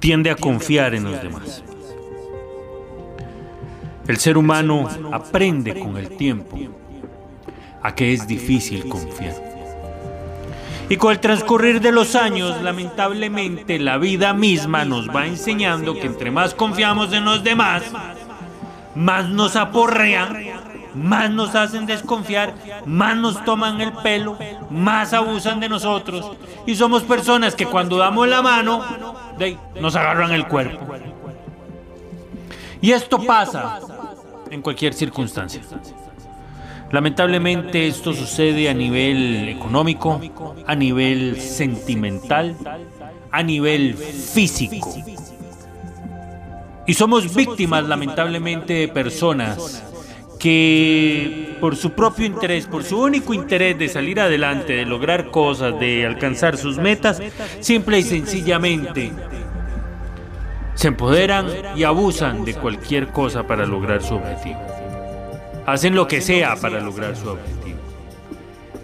tiende a confiar en los demás. El ser humano aprende con el tiempo a que es difícil confiar. Y con el transcurrir de los años, lamentablemente, la vida misma nos va enseñando que entre más confiamos en los demás, más nos aporrean, más nos hacen desconfiar, más nos toman el pelo, más abusan de nosotros. Y somos personas que cuando damos la mano, nos agarran el cuerpo. Y esto pasa en cualquier circunstancia. Lamentablemente esto sucede a nivel económico, a nivel sentimental, a nivel físico. Y somos víctimas lamentablemente de personas que por su propio interés, por su único interés de salir adelante, de lograr cosas, de alcanzar sus metas, simple y sencillamente se empoderan y abusan de cualquier cosa para lograr su objetivo. Hacen lo que sea para lograr su objetivo.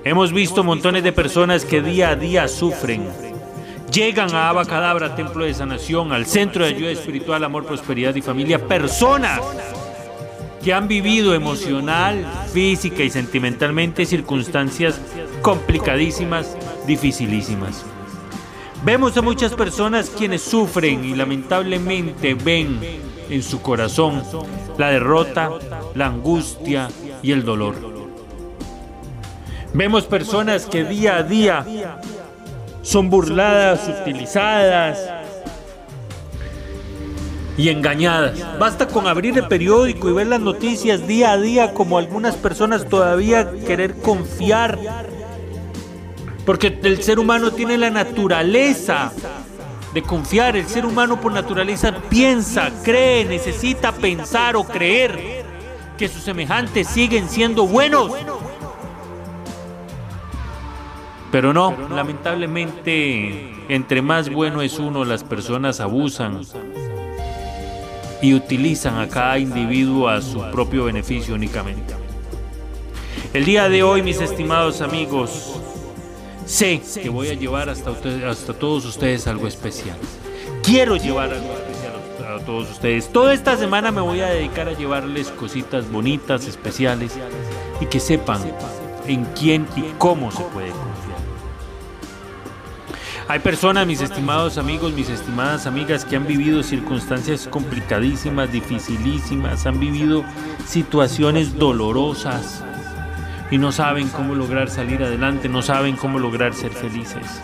Hemos visto montones de personas que día a día sufren. Llegan a Abacadabra, Templo de Sanación, al Centro de Ayuda Espiritual, Amor, Prosperidad y Familia. Personas que han vivido emocional, física y sentimentalmente circunstancias complicadísimas, dificilísimas. Vemos a muchas personas quienes sufren y lamentablemente ven en su corazón la derrota, la angustia y el dolor. Vemos personas que día a día son burladas, utilizadas y engañadas. Basta con abrir el periódico y ver las noticias día a día como algunas personas todavía querer confiar. Porque el ser humano tiene la naturaleza de confiar. El ser humano por naturaleza piensa, cree, necesita pensar o creer que sus semejantes siguen siendo buenos. Pero no, lamentablemente, entre más bueno es uno, las personas abusan y utilizan a cada individuo a su propio beneficio únicamente. El día de hoy, mis estimados amigos, Sé que voy a llevar hasta, hasta todos ustedes algo especial. Quiero llevar algo especial a todos ustedes. Toda esta semana me voy a dedicar a llevarles cositas bonitas, especiales y que sepan en quién y cómo se puede confiar. Hay personas, mis estimados amigos, mis estimadas amigas, que han vivido circunstancias complicadísimas, dificilísimas, han vivido situaciones dolorosas, y no saben cómo lograr salir adelante, no saben cómo lograr ser felices.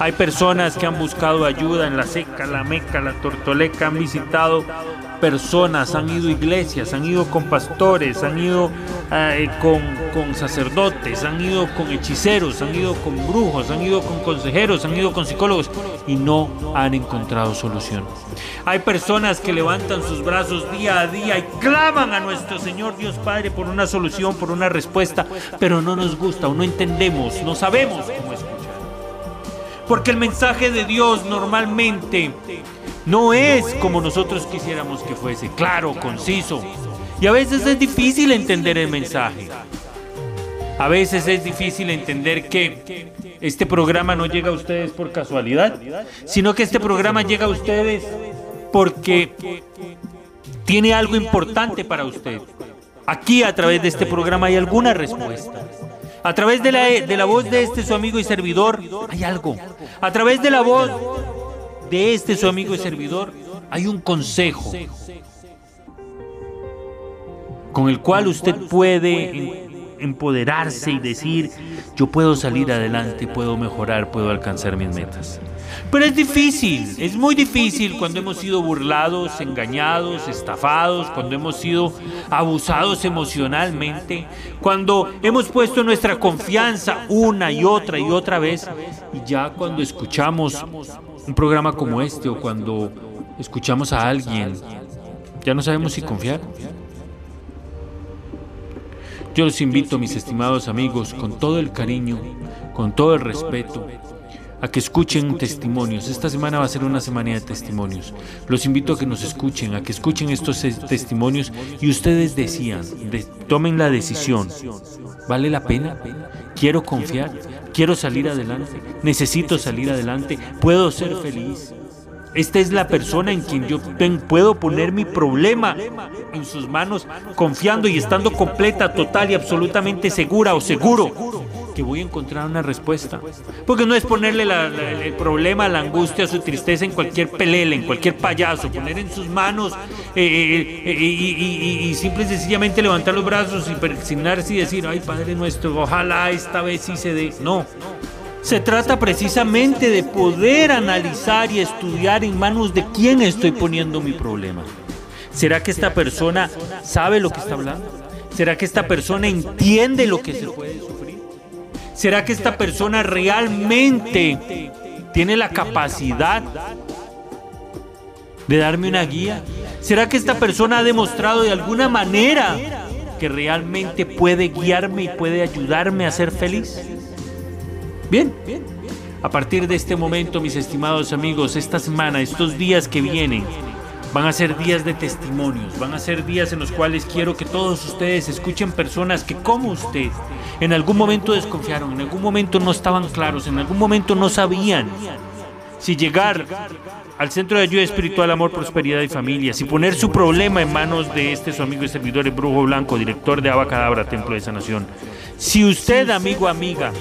Hay personas que han buscado ayuda en la seca, la meca, la tortoleca, han visitado personas, han ido a iglesias, han ido con pastores, han ido eh, con, con, sacerdotes, han ido con hechiceros, han ido con brujos, han ido con consejeros, han ido con psicólogos y no han encontrado solución. Hay personas que levantan sus brazos día a día y claman a nuestro Señor Dios Padre por una solución, por una respuesta, pero no nos gusta o no entendemos, no sabemos cómo. Porque el mensaje de Dios normalmente no es como nosotros quisiéramos que fuese, claro, conciso. Y a veces es difícil entender el mensaje. A veces es difícil entender que este programa no llega a ustedes por casualidad, sino que este programa llega a ustedes porque tiene algo importante para usted. Aquí a través de este programa hay alguna respuesta. A través de la, de la voz de este su amigo y servidor hay algo. A través de la voz de este su amigo y servidor hay un consejo con el cual usted puede empoderarse y decir, yo puedo salir adelante, puedo mejorar, puedo alcanzar mis metas. Pero es difícil, es muy difícil cuando hemos sido burlados, engañados, estafados, cuando hemos sido abusados emocionalmente, cuando hemos puesto nuestra confianza una y otra y otra vez, y ya cuando escuchamos un programa como este o cuando escuchamos a alguien, ya no sabemos si confiar. Yo los invito, mis estimados amigos, con todo el cariño, con todo el respeto, a que escuchen testimonios. Esta semana va a ser una semana de testimonios. Los invito a que nos escuchen, a que escuchen estos testimonios y ustedes decían, tomen la decisión. ¿Vale la pena? ¿Quiero confiar? ¿Quiero salir adelante? ¿Necesito salir adelante? ¿Puedo ser feliz? Esta es la persona en quien yo puedo poner mi problema en sus manos, confiando y estando completa, total y absolutamente segura o seguro que voy a encontrar una respuesta. Porque no es ponerle el problema, la angustia, su tristeza en cualquier pelele, en cualquier payaso, poner en sus manos eh, eh, eh, y, y, simple y sencillamente levantar los brazos y persignarse y decir, ay Padre nuestro, ojalá esta vez sí se dé. No. Se trata precisamente de poder analizar y estudiar en manos de quién estoy poniendo mi problema. ¿Será que esta persona sabe lo que está hablando? ¿Será que esta persona entiende lo que se puede? ¿Será que esta persona realmente tiene la capacidad de darme una guía? ¿Será que esta persona ha demostrado de alguna manera que realmente puede guiarme y puede ayudarme a ser feliz? Bien, a partir de este momento, mis estimados amigos, esta semana, estos días que vienen, van a ser días de testimonios, van a ser días en los cuales quiero que todos ustedes escuchen personas que como usted en algún momento desconfiaron, en algún momento no estaban claros, en algún momento no sabían si llegar al Centro de Ayuda Espiritual, Amor, Prosperidad y Familia, si poner su problema en manos de este su amigo y servidor, el Brujo Blanco, director de Abacadabra, Templo de Sanación. Si usted, amigo, amiga,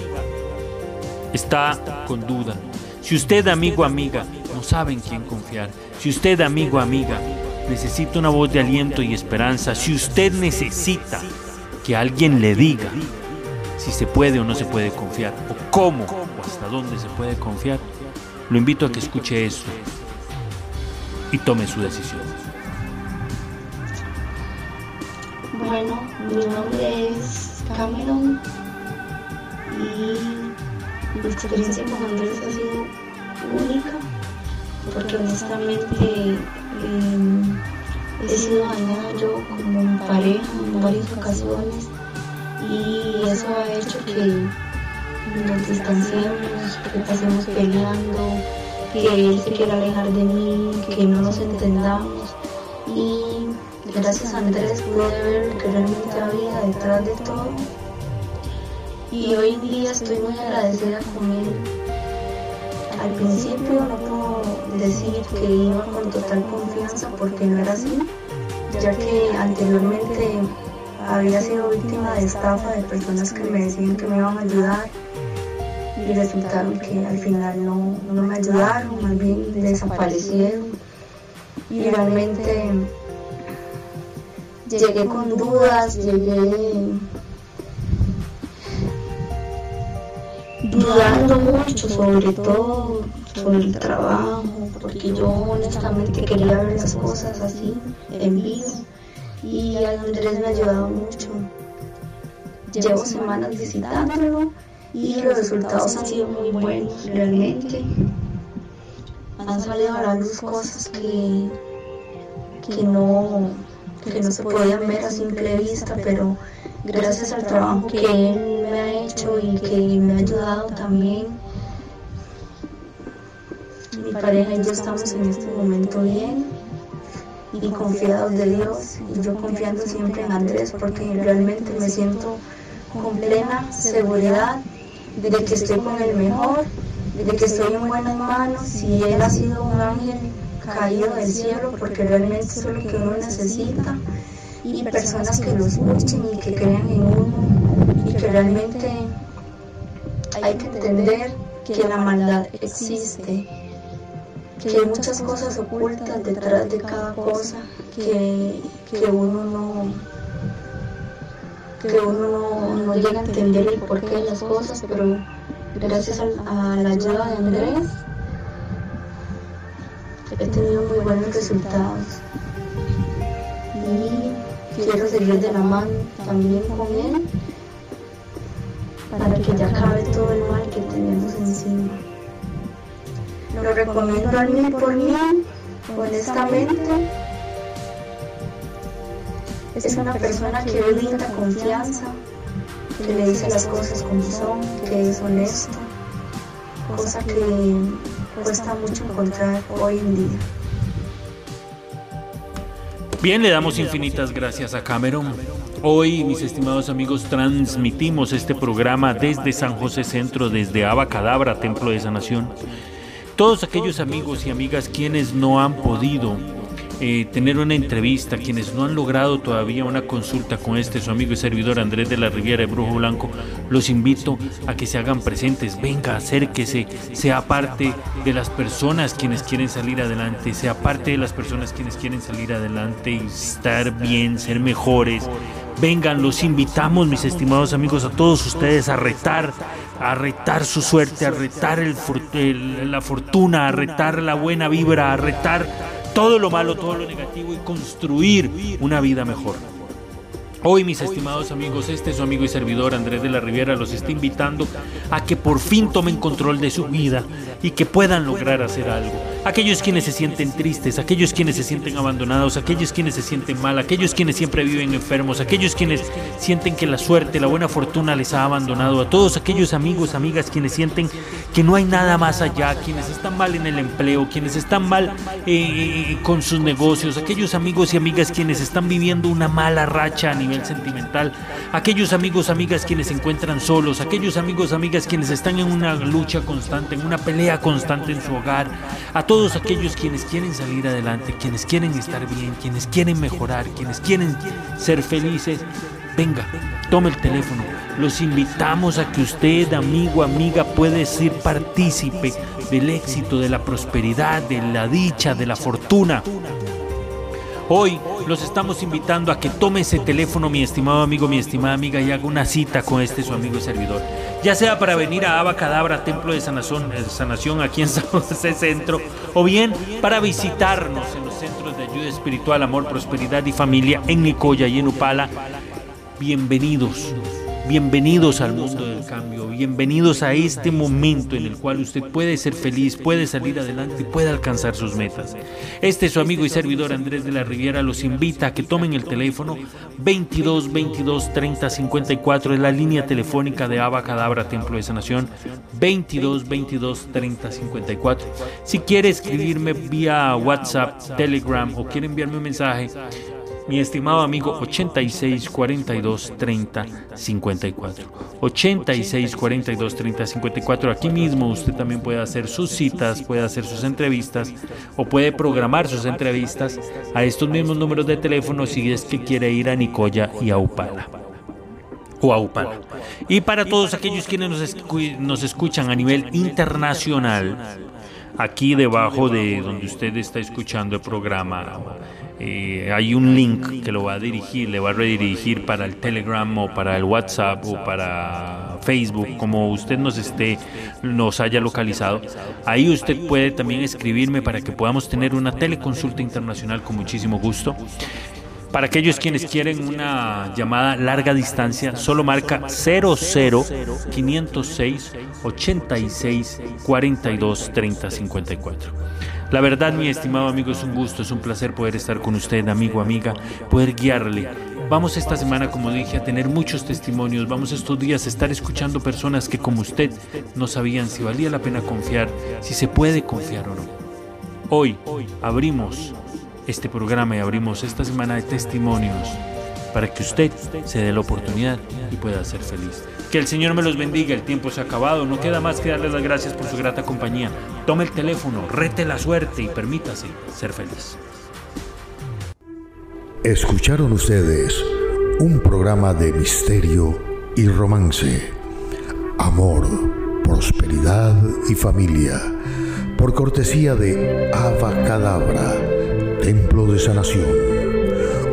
está con duda, si usted, amigo, amiga, no sabe quién confiar, si usted, amigo, amiga, necesita una voz de aliento y esperanza, si usted necesita que alguien le diga si se puede o no se puede confiar, o cómo o hasta dónde se puede confiar, lo invito a que escuche eso y tome su decisión. Bueno, mi nombre es Cameron y mi experiencia con Andrés ha sido única, porque honestamente em, he sido dañada yo como pareja en varias ocasiones y eso ha hecho que nos distanciemos, que pasemos peleando, que él se quiera alejar de mí, que no nos entendamos y gracias a Andrés pude ver lo que realmente había detrás de todo y hoy en día estoy muy agradecida con él. Al principio no decir que iba con total confianza porque no era así, ya que anteriormente había sido víctima de estafa de personas que me decían que me iban a ayudar y resultaron que al final no, no me ayudaron, más bien desaparecieron. Y realmente llegué con dudas, llegué dudando mucho sobre todo sobre el trabajo, porque yo honestamente quería ver las cosas así, en vivo, y Andrés me ha ayudado mucho. Llevo semanas visitándolo y los resultados han sido muy buenos, realmente. Han salido a la luz cosas que, que, no, que no se podían ver a simple vista, pero gracias al trabajo que él me ha hecho y que me ha ayudado también. Mi pareja y yo estamos en este momento bien y confiados de Dios y yo confiando siempre en Andrés porque realmente me siento con plena seguridad de que estoy con el mejor, de que estoy en buenas manos y él ha sido un ángel caído del cielo porque realmente es lo que uno necesita y personas que lo escuchen y que crean en uno y que realmente hay que entender que la maldad existe que hay muchas cosas ocultas detrás de cada cosa que, que uno no que uno no, llega a entender el porqué de las cosas, pero gracias a, a la ayuda de Andrés he tenido muy buenos resultados quiero seguir de la mano también con él para que ya acabe todo el mal que tenemos encima. Lo recomiendo al mí por mí, honestamente. Es una persona que brinda confianza, que le dice las cosas como son, que es honesto, cosa que cuesta mucho encontrar hoy en día. Bien, le damos infinitas gracias a Cameron. Hoy, mis estimados amigos, transmitimos este programa desde San José Centro, desde Abacadabra, Templo de Sanación. Todos aquellos amigos y amigas quienes no han podido eh, tener una entrevista, quienes no han logrado todavía una consulta con este su amigo y servidor Andrés de la Riviera de Brujo Blanco, los invito a que se hagan presentes, venga, acérquese, sea parte de las personas quienes quieren salir adelante, sea parte de las personas quienes quieren salir adelante y estar bien, ser mejores. Vengan, los invitamos, mis estimados amigos, a todos ustedes a retar, a retar su suerte, a retar la fortuna, a retar la buena vibra, a retar todo lo malo, todo lo negativo y construir una vida mejor. Hoy, mis estimados amigos, este es su amigo y servidor Andrés de la Riviera los está invitando a que por fin tomen control de su vida y que puedan lograr hacer algo. Aquellos quienes se sienten tristes, aquellos quienes se sienten abandonados, aquellos quienes se sienten mal, aquellos quienes siempre viven enfermos, aquellos quienes sienten que la suerte, la buena fortuna les ha abandonado, a todos aquellos amigos, amigas quienes sienten que no hay nada más allá, quienes están mal en el empleo, quienes están mal eh, con sus negocios, aquellos amigos y amigas quienes están viviendo una mala racha a nivel sentimental, aquellos amigos, amigas quienes se encuentran solos, aquellos amigos, amigas quienes están en una lucha constante, en una pelea constante en su hogar, a todos aquellos quienes quieren salir adelante, quienes quieren estar bien, quienes quieren mejorar, quienes quieren ser felices, venga, tome el teléfono. Los invitamos a que usted, amigo, amiga, puede ser partícipe del éxito, de la prosperidad, de la dicha, de la fortuna. Hoy los estamos invitando a que tome ese teléfono, mi estimado amigo, mi estimada amiga, y haga una cita con este su amigo y servidor. Ya sea para venir a Abacadabra, Templo de Sanación, eh, Sanación aquí en San José Centro, o bien para visitarnos en los centros de ayuda espiritual, amor, prosperidad y familia en Nicoya y en Upala. Bienvenidos. Bienvenidos al mundo del cambio, bienvenidos a este momento en el cual usted puede ser feliz, puede salir adelante y puede alcanzar sus metas. Este su amigo y servidor Andrés de la Riviera los invita a que tomen el teléfono 22 22 30 54, es la línea telefónica de Abacadabra Templo de Sanación, 22 22 30 54. Si quiere escribirme vía WhatsApp, Telegram o quiere enviarme un mensaje, mi estimado amigo 86 42 30 54. 86 42 30 54. Aquí mismo usted también puede hacer sus citas, puede hacer sus entrevistas o puede programar sus entrevistas a estos mismos números de teléfono si es que quiere ir a Nicoya y a Upala. O a Upala. Y para todos aquellos quienes nos escuchan a nivel internacional, aquí debajo de donde usted está escuchando el programa eh, hay un link que lo va a dirigir, le va a redirigir para el Telegram o para el WhatsApp o para Facebook, como usted nos esté, nos haya localizado. Ahí usted puede también escribirme para que podamos tener una teleconsulta internacional con muchísimo gusto. Para aquellos quienes quieren una llamada larga distancia, solo marca 00 506 86 42 30 54. La verdad, mi estimado amigo, es un gusto, es un placer poder estar con usted, amigo, amiga, poder guiarle. Vamos esta semana, como dije, a tener muchos testimonios. Vamos estos días a estar escuchando personas que como usted no sabían si valía la pena confiar, si se puede confiar o no. Hoy abrimos este programa y abrimos esta semana de testimonios para que usted se dé la oportunidad y pueda ser feliz. Que el Señor me los bendiga, el tiempo se ha acabado, no queda más que darles las gracias por su grata compañía. Tome el teléfono, rete la suerte y permítase ser feliz. Escucharon ustedes un programa de misterio y romance, amor, prosperidad y familia por cortesía de Cadabra, Templo de Sanación,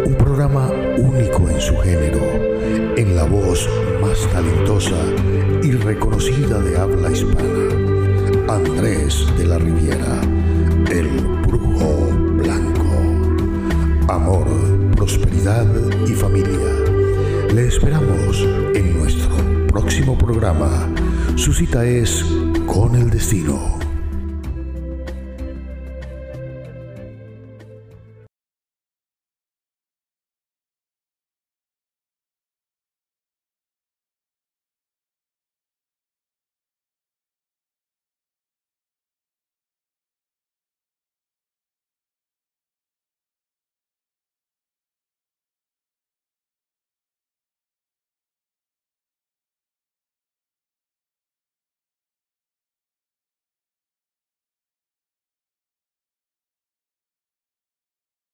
un programa único en su género, en la voz más talentosa y reconocida de habla hispana, Andrés de la Riviera, el brujo blanco. Amor, prosperidad y familia. Le esperamos en nuestro próximo programa. Su cita es con el destino.